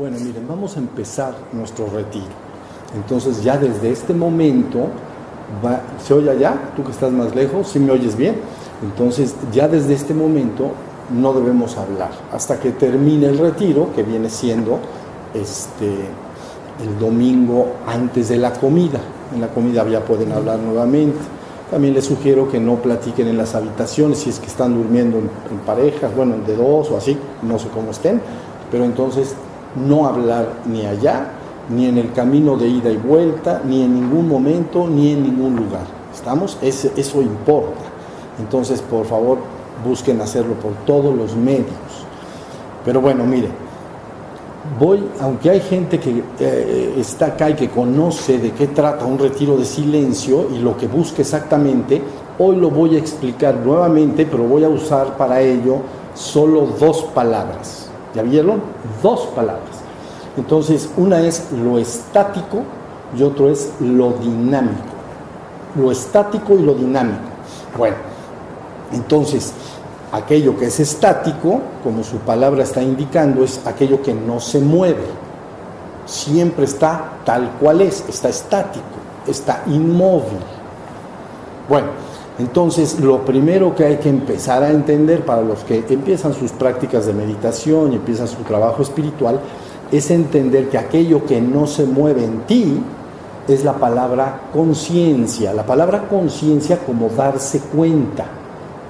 Bueno, miren, vamos a empezar nuestro retiro. Entonces ya desde este momento, ¿se oye allá? Tú que estás más lejos, ¿sí me oyes bien? Entonces ya desde este momento no debemos hablar hasta que termine el retiro, que viene siendo este, el domingo antes de la comida. En la comida ya pueden hablar nuevamente. También les sugiero que no platiquen en las habitaciones si es que están durmiendo en, en parejas, bueno, de dos o así, no sé cómo estén, pero entonces no hablar ni allá, ni en el camino de ida y vuelta, ni en ningún momento, ni en ningún lugar. ¿Estamos? eso importa. Entonces, por favor, busquen hacerlo por todos los medios. Pero bueno, mire, voy, aunque hay gente que eh, está acá y que conoce de qué trata un retiro de silencio y lo que busca exactamente, hoy lo voy a explicar nuevamente, pero voy a usar para ello solo dos palabras. ¿Ya vieron? Dos palabras. Entonces, una es lo estático y otro es lo dinámico. Lo estático y lo dinámico. Bueno, entonces, aquello que es estático, como su palabra está indicando, es aquello que no se mueve. Siempre está tal cual es, está estático, está inmóvil. Bueno, entonces, lo primero que hay que empezar a entender para los que empiezan sus prácticas de meditación y empiezan su trabajo espiritual es entender que aquello que no se mueve en ti es la palabra conciencia. La palabra conciencia como darse cuenta.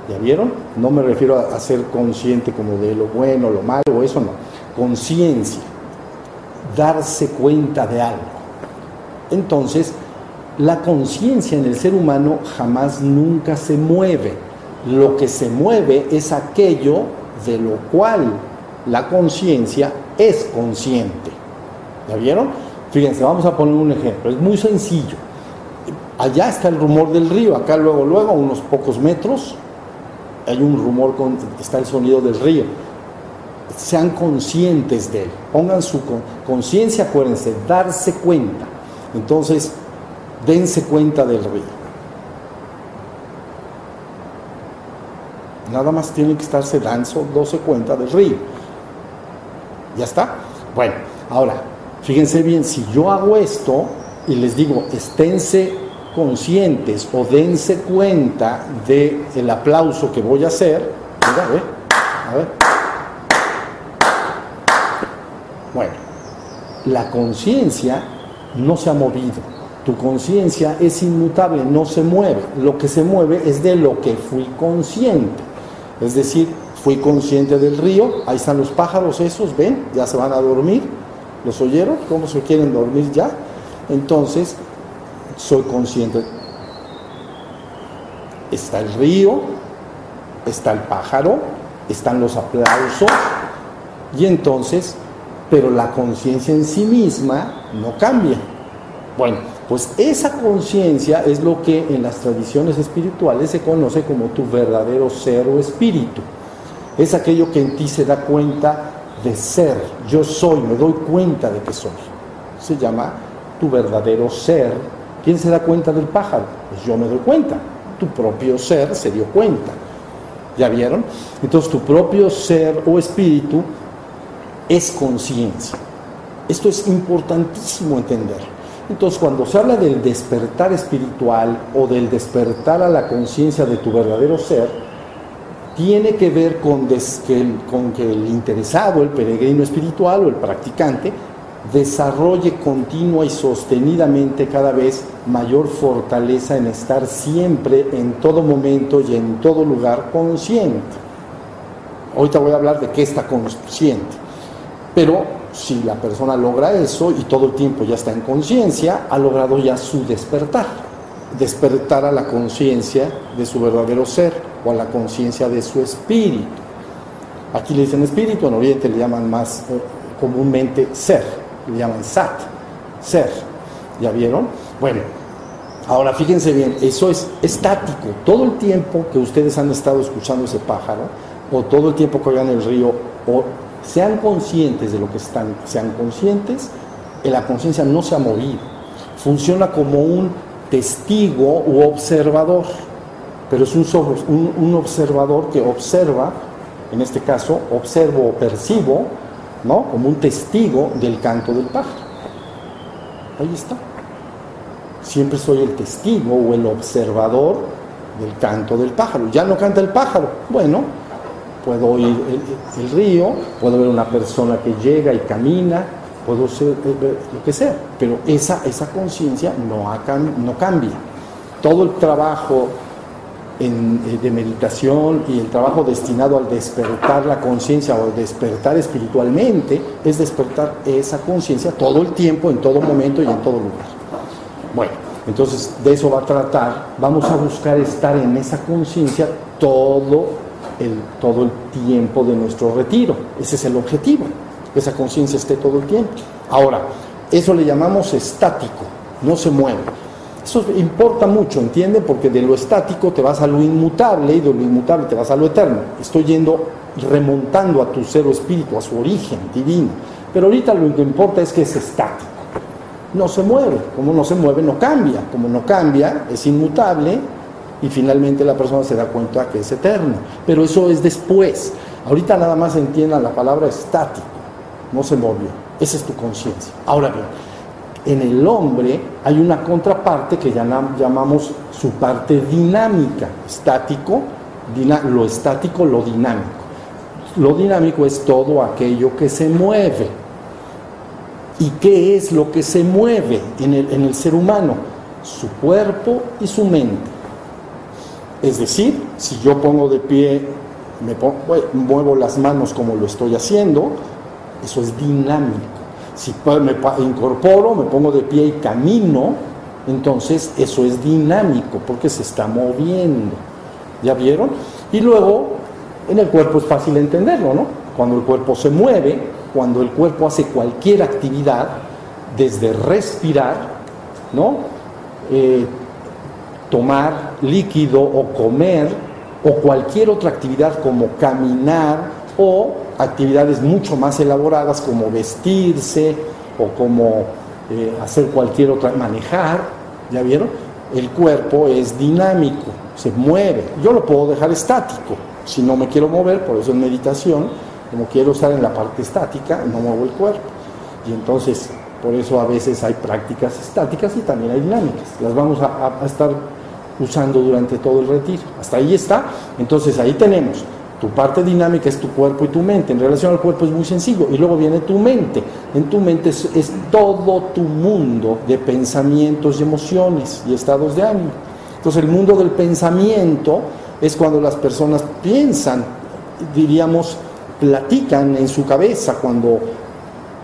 ¿Ya vieron? No me refiero a, ser consciente como de lo bueno, lo malo, eso no. Conciencia. Darse cuenta de algo. Entonces, la conciencia en el ser humano jamás nunca se mueve. Lo que se mueve es aquello de lo cual la conciencia es consciente. ¿Ya vieron? Fíjense, vamos a poner un ejemplo. Es muy sencillo. Allá está el rumor del río, acá luego, luego, a unos pocos metros, hay un rumor, con, está el sonido del río. Sean conscientes de él. Pongan su conciencia, acuérdense, darse cuenta. Entonces, dense cuenta del río. Nada más tienen que estarse dando, dándose cuenta del río. ¿Ya está? Bueno, ahora, fíjense bien, si yo hago esto y les digo, esténse conscientes o dense cuenta del el aplauso que voy a hacer, mira, a ver, a ver. Bueno, la conciencia no se ha movido tu conciencia es inmutable, no se mueve. Lo que se mueve es de lo que fui consciente. Es decir, fui consciente del río, ahí están los pájaros esos, ven, ya se van a dormir. ¿Los oyeron? ¿Cómo se quieren dormir ya? Entonces, soy consciente. Está el río, está el pájaro, están los aplausos, y entonces, pero la conciencia en sí misma no cambia. Bueno, pues esa conciencia es lo que en las tradiciones espirituales se conoce como tu verdadero ser o espíritu. Es aquello que en ti se da cuenta de ser. Yo soy, me doy cuenta de que soy. Se llama tu verdadero ser. ¿Quién se da cuenta del pájaro? Pues yo me doy cuenta. Tu propio ser se dio cuenta. ¿Ya vieron? Entonces tu propio ser o espíritu es conciencia. Esto es importantísimo entender. Entonces, cuando se habla del despertar espiritual o del despertar a la conciencia de tu verdadero ser, tiene que ver con, que el, que el interesado, el peregrino espiritual o el practicante, desarrolle continua y sostenidamente cada vez mayor fortaleza en estar siempre, en todo momento y en todo lugar consciente. Ahorita voy a hablar de qué está consciente, pero si la persona logra eso y todo el tiempo ya está en conciencia, ha logrado ya su despertar, despertar a la conciencia de su verdadero ser o a la conciencia de su espíritu. Aquí le dicen espíritu, en Oriente le llaman más eh, comúnmente ser, le llaman sat, ser. ¿Ya vieron? Bueno, ahora fíjense bien, eso es estático. Todo el tiempo que ustedes han estado escuchando ese pájaro, o todo el tiempo que oigan el río, o sean conscientes de lo que están, sean conscientes, la conciencia no se ha movido. Funciona como un testigo u observador, pero es un, un, un observador que observa, en este caso, observo o percibo ¿no? Como un testigo del canto del pájaro. Ahí está. Siempre soy el testigo o el observador del canto del pájaro. Ya no canta el pájaro. Bueno, puedo oír el, río, puedo ver una persona que llega y camina, puedo ser, eh, lo que sea, pero esa, esa conciencia no, no cambia. Todo el trabajo eh, de meditación y el trabajo destinado al despertar la conciencia o despertar espiritualmente es despertar esa conciencia todo el tiempo, en todo momento y en todo lugar. Bueno, entonces de eso va a tratar, vamos a buscar estar en esa conciencia todo el, todo el tiempo de nuestro retiro, ese es el objetivo, que esa conciencia esté todo el tiempo. Ahora, eso le llamamos estático, no se mueve. Eso importa mucho, ¿entiende? Porque de lo estático te vas a lo inmutable y de lo inmutable te vas a lo eterno. Estoy yendo remontando a tu cero espíritu, a su origen divino. Pero ahorita lo que importa es que es estático. No se mueve. Como no se mueve, no cambia. Como no cambia, es inmutable y finalmente la persona se da cuenta que es eterno. Pero eso es después. Ahorita nada más entienda la palabra estático. No se movió. Esa es tu conciencia. Ahora bien, en el hombre hay una contraparte que llamamos su parte dinámica, estático, lo estático, lo dinámico. Lo dinámico es todo aquello que se mueve. ¿Y qué es lo que se mueve en el, ser humano? Su cuerpo y su mente. Es decir, si yo pongo de pie, me muevo las manos como lo estoy haciendo, eso es dinámico. Si me incorporo, me pongo de pie y camino, entonces eso es dinámico porque se está moviendo. ¿Ya vieron? Y luego en el cuerpo es fácil entenderlo, ¿no? Cuando el cuerpo se mueve, cuando el cuerpo hace cualquier actividad, desde respirar, ¿no? Eh, tomar líquido o comer, o cualquier otra actividad como caminar o actividades mucho más elaboradas como vestirse o como eh, hacer cualquier otra, manejar, ¿ya vieron? El cuerpo es dinámico, se mueve. Yo lo puedo dejar estático, si no me quiero mover, por eso en meditación, como quiero estar en la parte estática, no muevo el cuerpo. Y entonces, por eso a veces hay prácticas estáticas y también hay dinámicas. Las vamos a estar usando durante todo el retiro. Hasta ahí está. Entonces ahí tenemos tu parte dinámica es tu cuerpo y tu mente. En relación al cuerpo es muy sencillo. Y luego viene tu mente. En tu mente es, todo tu mundo de pensamientos y emociones y estados de ánimo. Entonces el mundo del pensamiento es cuando las personas piensan, diríamos, platican en su cabeza cuando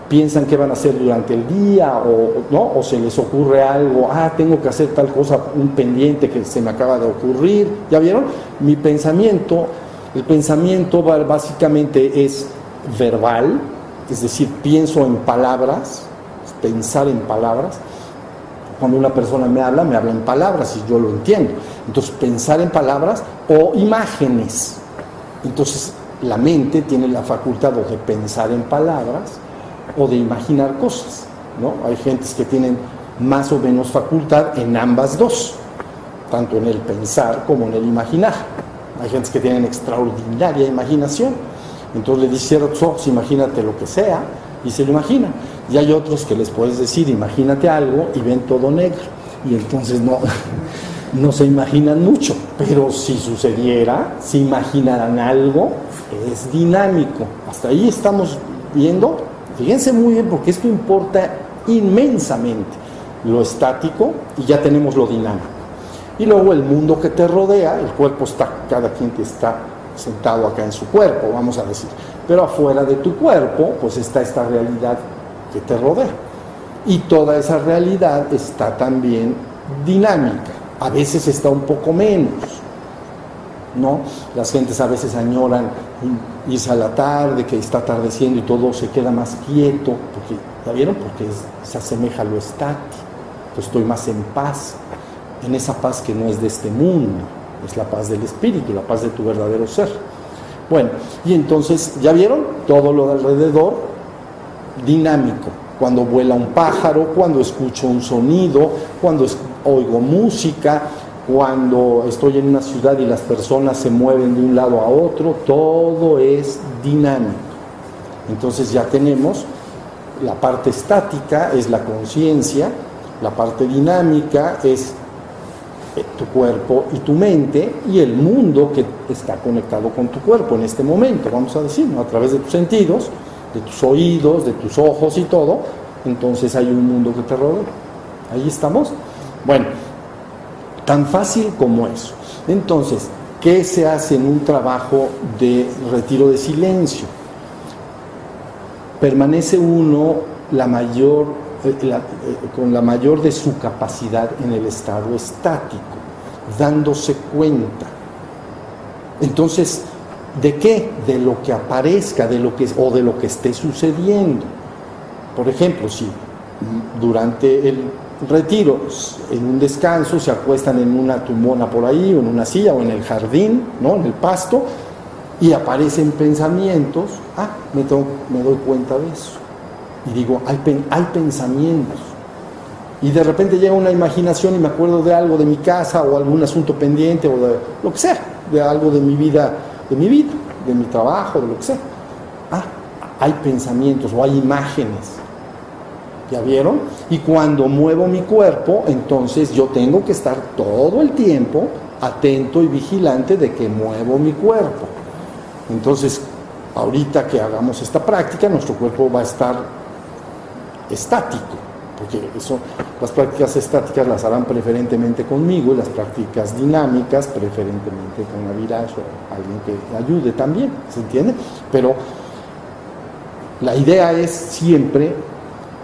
piensan qué van a hacer durante el día o, ¿no? o se les ocurre algo, ah, tengo que hacer tal cosa, un pendiente que se me acaba de ocurrir. ¿Ya vieron? Mi pensamiento el pensamiento básicamente es verbal, es decir, pienso en palabras, pensar en palabras. Cuando una persona me habla, me habla en palabras y yo lo entiendo. Entonces, pensar en palabras o imágenes. Entonces, la mente tiene la facultad de pensar en palabras o de imaginar cosas. ¿no? Hay gentes que tienen más o menos facultad en ambas dos, tanto en el pensar como en el imaginar. Hay gente que tienen extraordinaria imaginación. Entonces le dice, cierra tus ojos, imagínate lo que sea, y se lo imagina. Y hay otros que les puedes decir, imagínate algo, y ven todo negro. Y entonces no, no se imaginan mucho. Pero si sucediera, si imaginaran algo, es dinámico. Hasta ahí estamos viendo. Fíjense muy bien, porque esto importa inmensamente. Lo estático y ya tenemos lo dinámico. Y luego el mundo que te rodea, el cuerpo está, cada quien que está sentado acá en su cuerpo, vamos a decir. Pero afuera de tu cuerpo, pues está esta realidad que te rodea. Y toda esa realidad está también dinámica. A veces está un poco menos. ¿no? Las gentes a veces añoran irse a la tarde, que está atardeciendo y todo se queda más quieto, porque, ¿ya vieron? Porque se asemeja a lo estático, estoy más en paz en esa paz que no es de este mundo, es la paz del espíritu, la paz de tu verdadero ser. Bueno, y entonces, ¿ya vieron? Todo lo de alrededor dinámico. Cuando vuela un pájaro, cuando escucho un sonido, cuando oigo música, cuando estoy en una ciudad y las personas se mueven de un lado a otro, todo es dinámico. Entonces ya tenemos la parte estática, es la conciencia, la parte dinámica es eh, tu cuerpo y tu mente y el mundo que está conectado con tu cuerpo en este momento, vamos a decir, a través de tus sentidos, de tus oídos, de tus ojos y todo, entonces hay un mundo que te rodea. Ahí estamos. Bueno, tan fácil como eso. Entonces, ¿qué se hace en un trabajo de retiro de silencio? Permanece uno eh, eh, con la mayor de su capacidad en el estado estático, dándose cuenta. Entonces, ¿de qué? De lo que aparezca, de lo que o de lo que esté sucediendo. Por ejemplo, si durante el retiro, en un descanso, se acuestan en una tumbona por ahí, o en una silla, o en el jardín, ¿no? en el pasto, y aparecen pensamientos, ah, me, me doy cuenta de eso. Y digo, hay, hay pensamientos. Y de repente llega una imaginación y me acuerdo de algo de mi casa o algún asunto pendiente o de lo que sea, de algo de mi vida, de mi vida, de mi trabajo, de lo que sea. Ah, hay pensamientos o hay imágenes. ¿Ya vieron? Y cuando muevo mi cuerpo, entonces yo tengo que estar todo el tiempo atento y vigilante de que muevo mi cuerpo. Entonces, ahorita que hagamos esta práctica, nuestro cuerpo va a estar estático, porque eso, las prácticas estáticas las harán preferentemente conmigo y las prácticas dinámicas preferentemente con Aviraj o alguien que ayude también, ¿se entiende? Pero la idea es siempre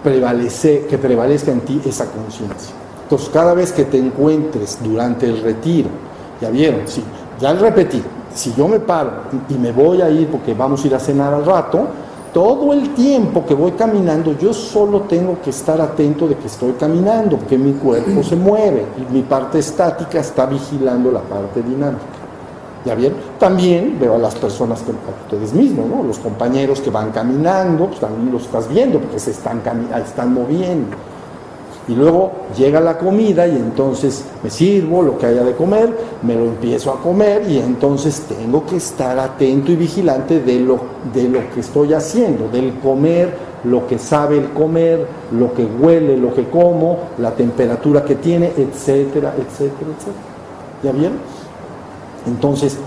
prevalece, que prevalezca en ti esa conciencia. Entonces, cada vez que te encuentres durante el retiro, ya vieron, sí, ya repetí, si yo me paro y me voy a ir porque vamos a ir a cenar al rato, todo el tiempo que voy caminando, yo solo tengo que estar atento de que estoy caminando, porque mi cuerpo se mueve y mi parte estática está vigilando la parte dinámica. ¿Ya bien? También veo a las personas, que, ustedes mismos, ¿no? los compañeros que van caminando, pues también los estás viendo porque se están, están moviendo. Y luego llega la comida y entonces me sirvo lo que haya de comer, me lo empiezo a comer y entonces tengo que estar atento y vigilante de lo, de lo que estoy haciendo, del comer, lo que sabe el comer, lo que huele, lo que como, la temperatura que tiene, etcétera, etcétera, etcétera. ¿Ya vieron? Entonces,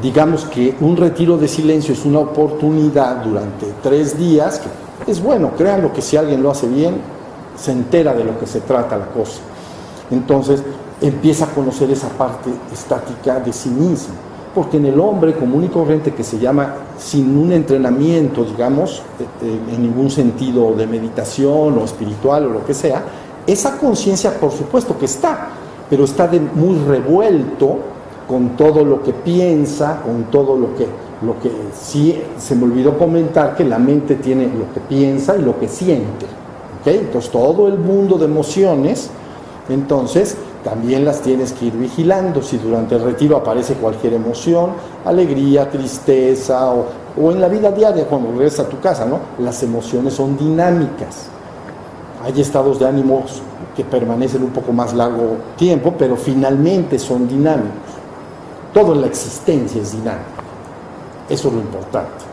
digamos que un retiro de silencio es una oportunidad durante tres días, que es bueno, créanlo que si alguien lo hace bien, se entera de lo que se trata la cosa. Entonces, empieza a conocer esa parte estática de sí mismo, porque en el hombre común y corriente que se llama sin un entrenamiento, digamos, eh, eh, en ningún sentido de meditación o espiritual o lo que sea, esa conciencia por supuesto que está, pero está de muy revuelto con todo lo que piensa, con todo lo que, lo que sí, se me olvidó comentar que la mente tiene lo que piensa y lo que siente. Entonces todo el mundo de emociones, entonces también las tienes que ir vigilando. Si durante el retiro aparece cualquier emoción, alegría, tristeza o, o en la vida diaria cuando regresas a tu casa, ¿no? Las emociones son dinámicas. Hay estados de ánimos que permanecen un poco más largo tiempo, pero finalmente son dinámicos. Todo en la existencia es dinámico. Eso es lo importante.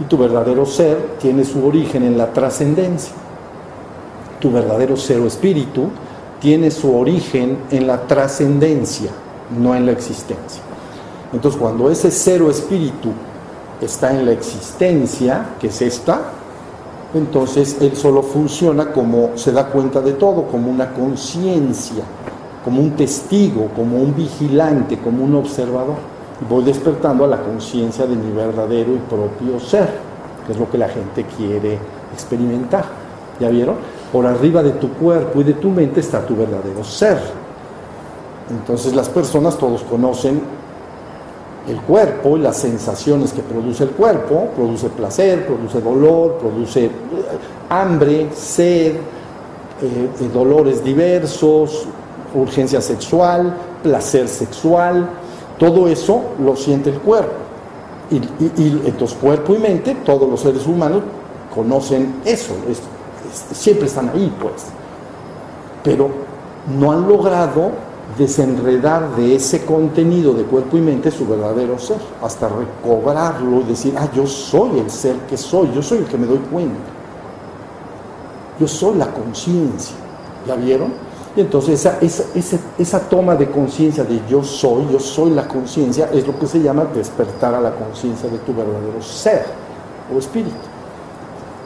Y tu verdadero ser tiene su origen en la trascendencia. Tu verdadero ser o espíritu tiene su origen en la trascendencia, no en la existencia. Entonces, cuando ese ser o espíritu está en la existencia, que es esta, entonces él solo funciona como se da cuenta de todo, como una conciencia como un testigo, como un vigilante, como un observador. Voy despertando a la conciencia de mi verdadero y propio ser, que es lo que la gente quiere experimentar. ¿Ya vieron? Por arriba de tu cuerpo y de tu mente está tu verdadero ser. Entonces las personas todos conocen el cuerpo y las sensaciones que produce el cuerpo, produce placer, produce dolor, produce eh, hambre, sed, eh, dolores diversos, urgencia sexual, placer sexual, todo eso lo siente el cuerpo. Y, entonces cuerpo y mente, todos los seres humanos conocen eso, siempre están ahí pues. Pero no han logrado desenredar de ese contenido de cuerpo y mente su verdadero ser, hasta recobrarlo y decir, ah, yo soy el ser que soy, yo soy el que me doy cuenta. Yo soy la conciencia. ¿Ya vieron? Y entonces esa, esa, esa toma de conciencia de yo soy, yo soy la conciencia, es lo que se llama despertar a la conciencia de tu verdadero ser o espíritu.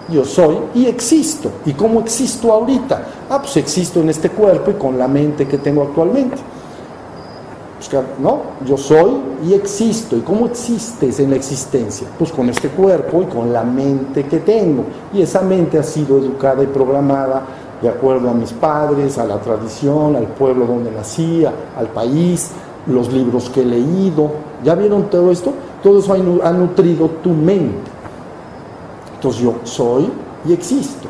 Yo soy y existo. ¿Y cómo existo ahorita? Ah, pues existo en este cuerpo y con la mente que tengo actualmente. Pues, ¿No? Yo soy y existo. ¿Y cómo existes en la existencia? Pues con este cuerpo y con la mente que tengo. Y esa mente ha sido educada y programada de acuerdo a mis padres, a la tradición, al pueblo donde nacía, al país, los libros que he leído. ¿Ya vieron todo esto? Todo eso ha nutrido tu mente. Entonces yo soy y existo.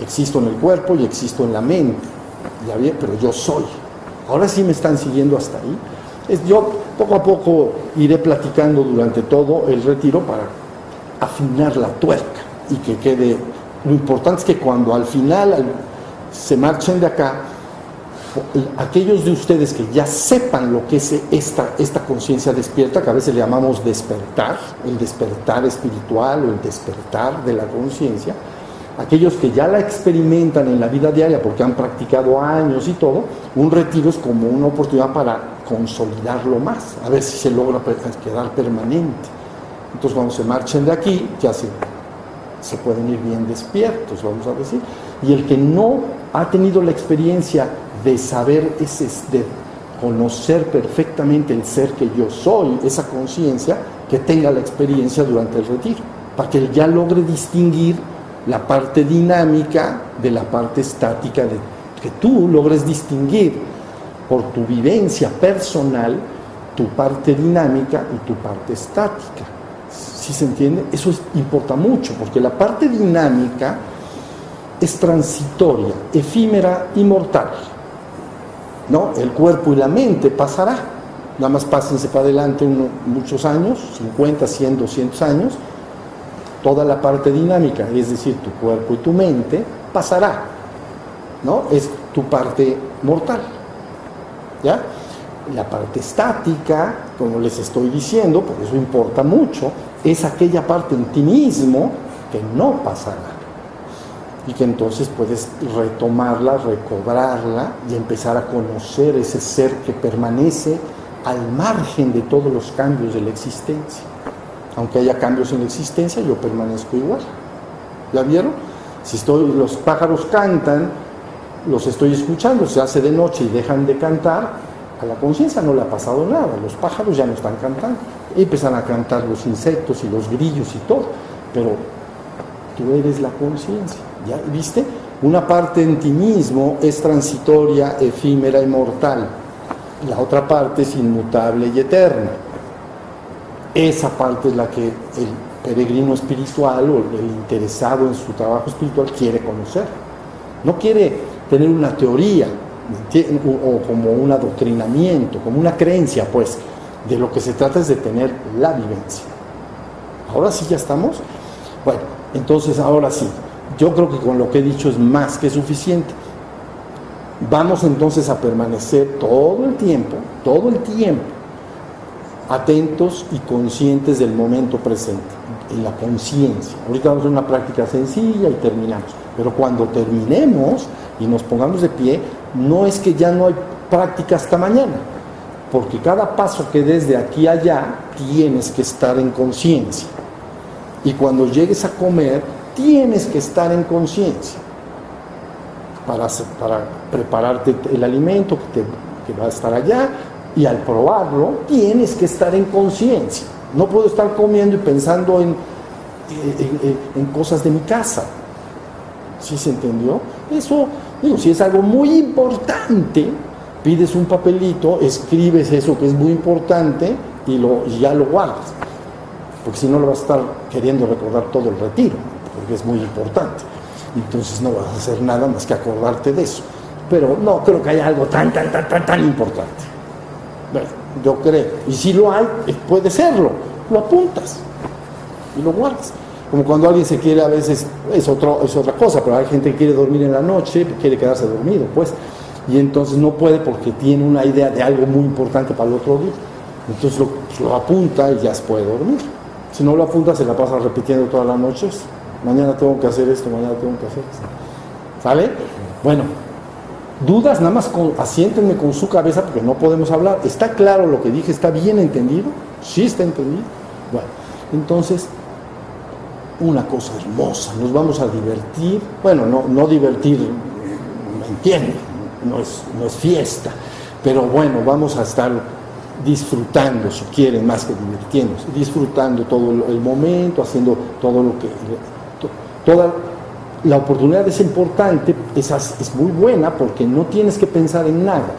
Existo en el cuerpo y existo en la mente. Ya bien, pero yo soy. Ahora sí me están siguiendo hasta ahí. Yo poco a poco iré platicando durante todo el retiro para afinar la tuerca y que quede lo importante es que cuando al final se marchen de acá, aquellos de ustedes que ya sepan lo que es esta, esta conciencia despierta, que a veces le llamamos despertar, el despertar espiritual o el despertar de la conciencia, aquellos que ya la experimentan en la vida diaria porque han practicado años y todo, un retiro es como una oportunidad para consolidarlo más, a ver si se logra quedar permanente. Entonces cuando se marchen de aquí, ya se se pueden ir bien despiertos, vamos a decir. Y el que no ha tenido la experiencia de saber, ese, de conocer perfectamente el ser que yo soy, esa conciencia, que tenga la experiencia durante el retiro, para que ya logre distinguir la parte dinámica de la parte estática, de, que tú logres distinguir por tu vivencia personal tu parte dinámica y tu parte estática se entiende? Eso importa mucho, porque la parte dinámica es transitoria, efímera y mortal. ¿no? El cuerpo y la mente pasará, nada más pásense para adelante muchos años, 50, 100, 200 años, toda la parte dinámica, es decir, tu cuerpo y tu mente, pasará, ¿no? Es tu parte mortal, ¿ya? La parte estática, como les estoy diciendo, por eso importa mucho, es aquella parte en ti mismo que no pasará. Y que entonces puedes retomarla, recobrarla y empezar a conocer ese ser que permanece al margen de todos los cambios de la existencia. Aunque haya cambios en la existencia, yo permanezco igual. ¿Ya vieron? Si estoy, los pájaros cantan, los estoy escuchando, se hace de noche y dejan de cantar, a la conciencia no le ha pasado nada, los pájaros ya no están cantando empiezan a cantar los insectos y los grillos y todo, pero tú eres la conciencia, ¿ya viste? Una parte en ti mismo es transitoria, efímera y mortal, la otra parte es inmutable y eterna. Esa parte es la que el peregrino espiritual o el interesado en su trabajo espiritual quiere conocer. No quiere tener una teoría o como un adoctrinamiento, como una creencia, pues, de lo que se trata es de tener la vivencia. Ahora sí ya estamos. Bueno, entonces ahora sí, yo creo que con lo que he dicho es más que suficiente. Vamos entonces a permanecer todo el tiempo, todo el tiempo, atentos y conscientes del momento presente, en la conciencia. Ahorita vamos a una práctica sencilla y terminamos. Pero cuando terminemos y nos pongamos de pie, no es que ya no hay práctica hasta mañana porque cada paso que des de aquí a allá tienes que estar en conciencia. Y cuando llegues a comer, tienes que estar en conciencia para, para prepararte el alimento que, va a estar allá y al probarlo tienes que estar en conciencia. No puedo estar comiendo y pensando en, en, cosas de mi casa. ¿Sí se entendió? Eso, digo, si es algo muy importante, pides un papelito, escribes eso que es muy importante y, lo, ya lo guardas. Porque si no lo vas a estar queriendo recordar todo el retiro, porque es muy importante. Entonces no vas a hacer nada más que acordarte de eso. Pero no creo que haya algo tan, tan, tan, tan, tan importante. Bueno, yo creo. Y si lo hay, eh, puede serlo. Lo apuntas y lo guardas. Como cuando alguien se quiere a veces, es, otro, es otra cosa, pero hay gente que quiere dormir en la noche, quiere quedarse dormido, pues y entonces no puede porque tiene una idea de algo muy importante para el otro día. Entonces lo, apunta y ya se puede dormir. Si no lo apunta, se la pasa repitiendo todas las noches. Mañana tengo que hacer esto, mañana tengo que hacer esto. ¿Sale? Bueno, dudas, nada más con, asiéntenme con su cabeza porque no podemos hablar. ¿Está claro lo que dije? ¿Está bien entendido? Sí está entendido. Bueno, entonces, una cosa hermosa, nos vamos a divertir. Bueno, no, no divertir, me entiende, no es, no es fiesta, pero bueno, vamos a estar disfrutando, si quieren, más que divirtiéndose, disfrutando todo el momento, haciendo todo lo que... Toda la oportunidad es importante, es, es muy buena porque no tienes que pensar en nada.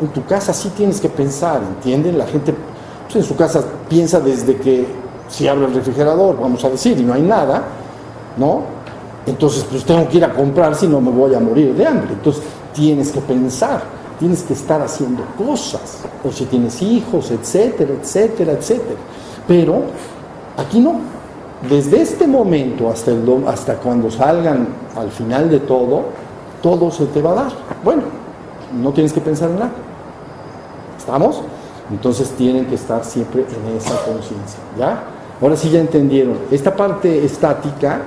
En tu casa sí tienes que pensar, ¿entienden? La gente pues, en su casa piensa desde que si abre el refrigerador, vamos a decir, y no hay nada, ¿no? Entonces, pues tengo que ir a comprar si no me voy a morir de hambre. Entonces, tienes que pensar tienes que estar haciendo cosas, o si tienes hijos, etcétera, etcétera, etcétera. Pero aquí no. Desde este momento hasta, el, hasta cuando salgan al final de todo, todo se te va a dar. Bueno, no tienes que pensar en nada. ¿Estamos? Entonces tienen que estar siempre en esa conciencia. ¿Ya? Ahora sí ya entendieron. Esta parte estática,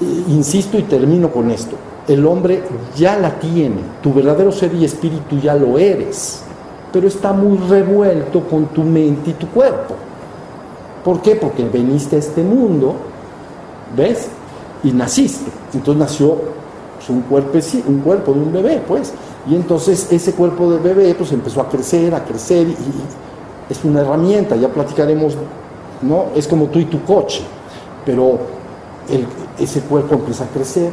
eh, insisto y termino con esto el hombre ya la tiene, tu verdadero ser y espíritu ya lo eres, pero está muy revuelto con tu mente y tu cuerpo. ¿Por qué? Porque veniste a este mundo, ¿ves? Y naciste. Entonces nació pues, un, cuerpo, de un bebé, pues. Y entonces ese cuerpo de bebé pues empezó a crecer, a crecer y, es una herramienta, ya platicaremos, ¿no? Es como tú y tu coche, pero ese cuerpo empieza a crecer,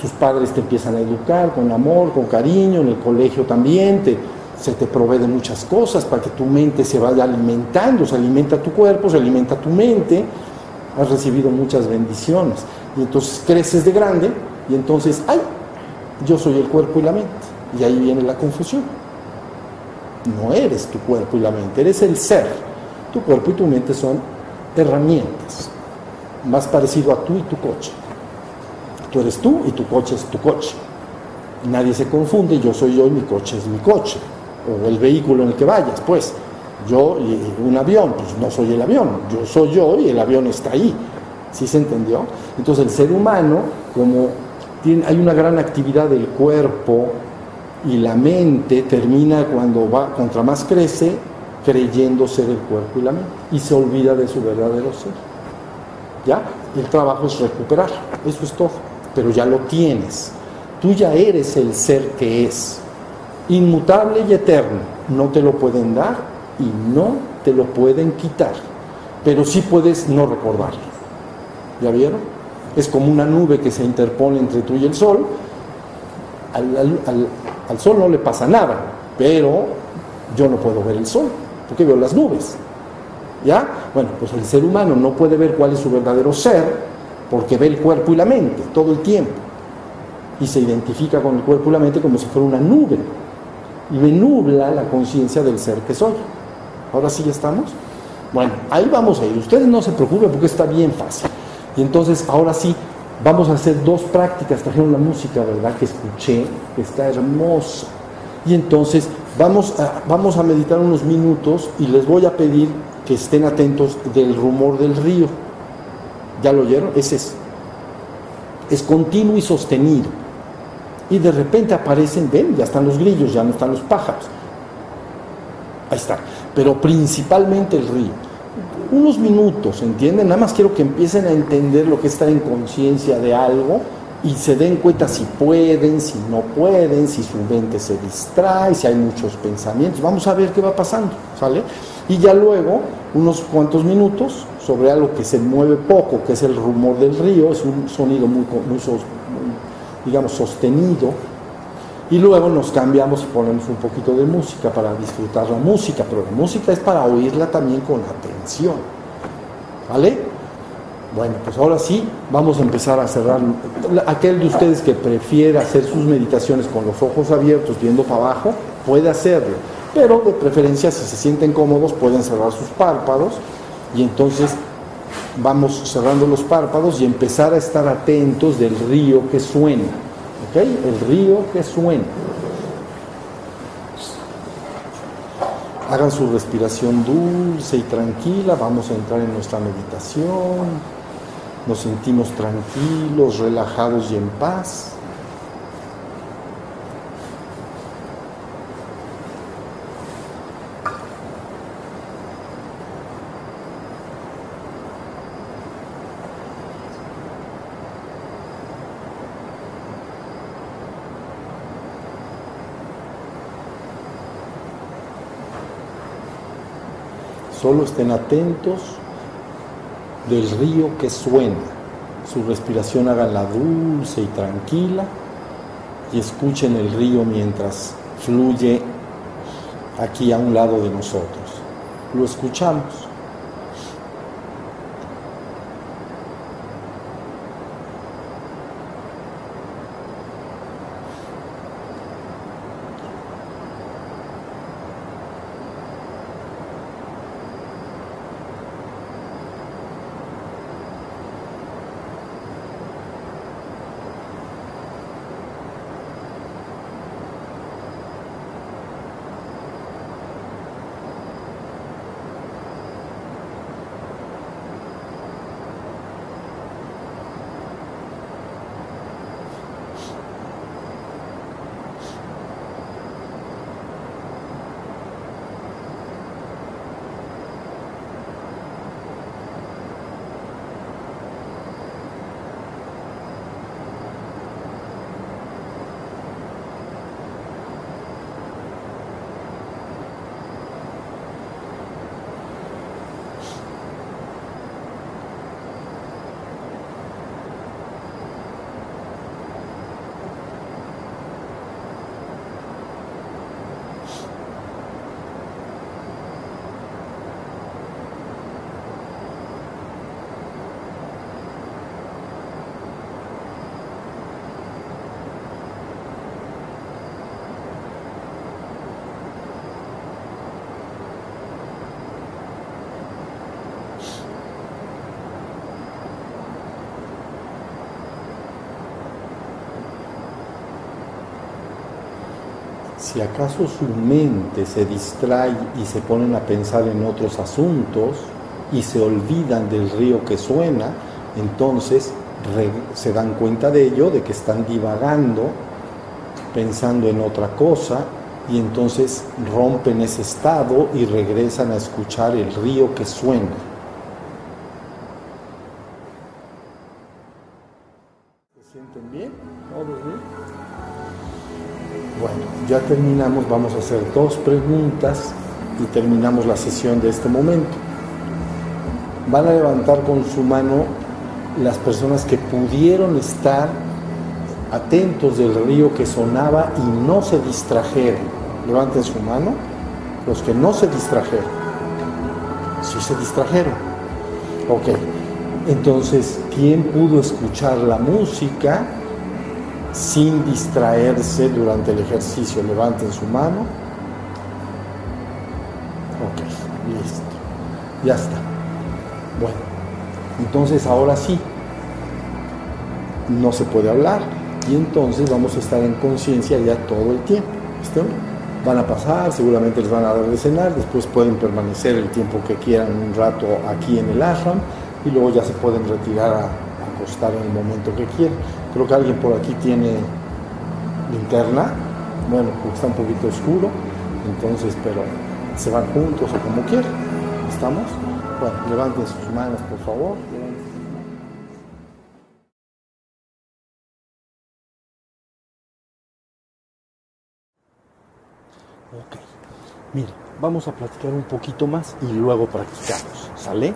tus padres te empiezan a educar con amor, con cariño, en el colegio también, te, se te provee de muchas cosas para que tu mente se vaya alimentando, se alimenta tu cuerpo, se alimenta tu mente, has recibido muchas bendiciones. Y entonces creces de grande y entonces, ay, yo soy el cuerpo y la mente. Y ahí viene la confusión. No eres tu cuerpo y la mente, eres el ser. Tu cuerpo y tu mente son herramientas, más parecido a tú y tu coche. Tú eres tú y tu coche es tu coche. Nadie se confunde, yo soy yo y mi coche es mi coche. O el vehículo en el que vayas, pues. Yo y un avión, pues no soy el avión, yo soy yo y el avión está ahí. ¿Sí se entendió? Entonces el ser humano, como hay una gran actividad del cuerpo y la mente, termina cuando va, contra más crece, creyendo ser el cuerpo y la mente. Y se olvida de su verdadero ser. ¿Ya? El trabajo es recuperar. Eso es todo pero ya lo tienes. Tú ya eres el ser que es, inmutable y eterno. No te lo pueden dar y no te lo pueden quitar, pero sí puedes no recordarlo. ¿Ya vieron? Es como una nube que se interpone entre tú y el sol. Al, sol no le pasa nada, pero yo no puedo ver el sol, porque veo las nubes. ¿Ya? Bueno, pues el ser humano no puede ver cuál es su verdadero ser, porque ve el cuerpo y la mente todo el tiempo y se identifica con el cuerpo y la mente como si fuera una nube y me nubla la conciencia del ser que soy. Ahora sí ya estamos. Bueno, ahí vamos a ir. Ustedes no se preocupen porque está bien fácil. Y entonces, ahora sí, vamos a hacer dos prácticas. Trajeron la música, ¿verdad? Que escuché, que está hermosa. Y entonces, vamos a, vamos a meditar unos minutos y les voy a pedir que estén atentos del rumor del río. ¿Ya lo oyeron? Ese es. Es continuo y sostenido. Y de repente aparecen, ven, ya están los grillos, ya no están los pájaros. Ahí está. Pero principalmente el río. Unos minutos, ¿entienden? Nada más quiero que empiecen a entender lo que es estar en conciencia de algo y se den cuenta si pueden, si no pueden, si su mente se distrae, si hay muchos pensamientos. Vamos a ver qué va pasando, ¿sale? Y ya luego, unos cuantos minutos, sobre algo que se mueve poco, que es el rumor del río, es un sonido muy, muy, digamos, sostenido. Y luego nos cambiamos y ponemos un poquito de música para disfrutar la música, pero la música es para oírla también con atención. ¿Vale? Bueno, pues ahora sí, vamos a empezar a cerrar. Aquel de ustedes que prefiera hacer sus meditaciones con los ojos abiertos, viendo para abajo, puede hacerlo. Pero de preferencia, si se sienten cómodos, pueden cerrar sus párpados y entonces vamos cerrando los párpados y empezar a estar atentos del río que suena. ¿Ok? El río que suena. Hagan su respiración dulce y tranquila. Vamos a entrar en nuestra meditación. Nos sentimos tranquilos, relajados y en paz. Solo estén atentos del río que suena. Su respiración háganla dulce y tranquila y escuchen el río mientras fluye aquí a un lado de nosotros. Lo escuchamos. Si acaso su mente se distrae y se ponen a pensar en otros asuntos y se olvidan del río que suena, entonces se dan cuenta de ello, de que están divagando, pensando en otra cosa, y entonces rompen ese estado y regresan a escuchar el río que suena. ¿Se sienten bien? ¿Todos bien? Bueno, ya terminamos, vamos a hacer dos preguntas y terminamos la sesión de este momento. Van a levantar con su mano las personas que pudieron estar atentos del río que sonaba y no se distrajeron. Levanten su mano. Los que no se distrajeron. Sí se distrajeron. Ok. Entonces, ¿quién pudo escuchar la música sin distraerse durante el ejercicio? Levanten su mano. Ok, listo. Ya está. Bueno, entonces ahora sí, no se puede hablar y entonces vamos a estar en conciencia ya todo el tiempo. ¿Listo? Van a pasar, seguramente les van a dar de cenar, después pueden permanecer el tiempo que quieran un rato aquí en el ashram y luego ya se pueden retirar a, acostar en el momento que quieran. Creo que alguien por aquí tiene linterna, bueno, porque está un poquito oscuro, entonces, pero se van juntos o como quieran. ¿Estamos? Bueno, levanten sus manos, por favor. Ok, mira, vamos a platicar un poquito más y luego practicamos, ¿sale?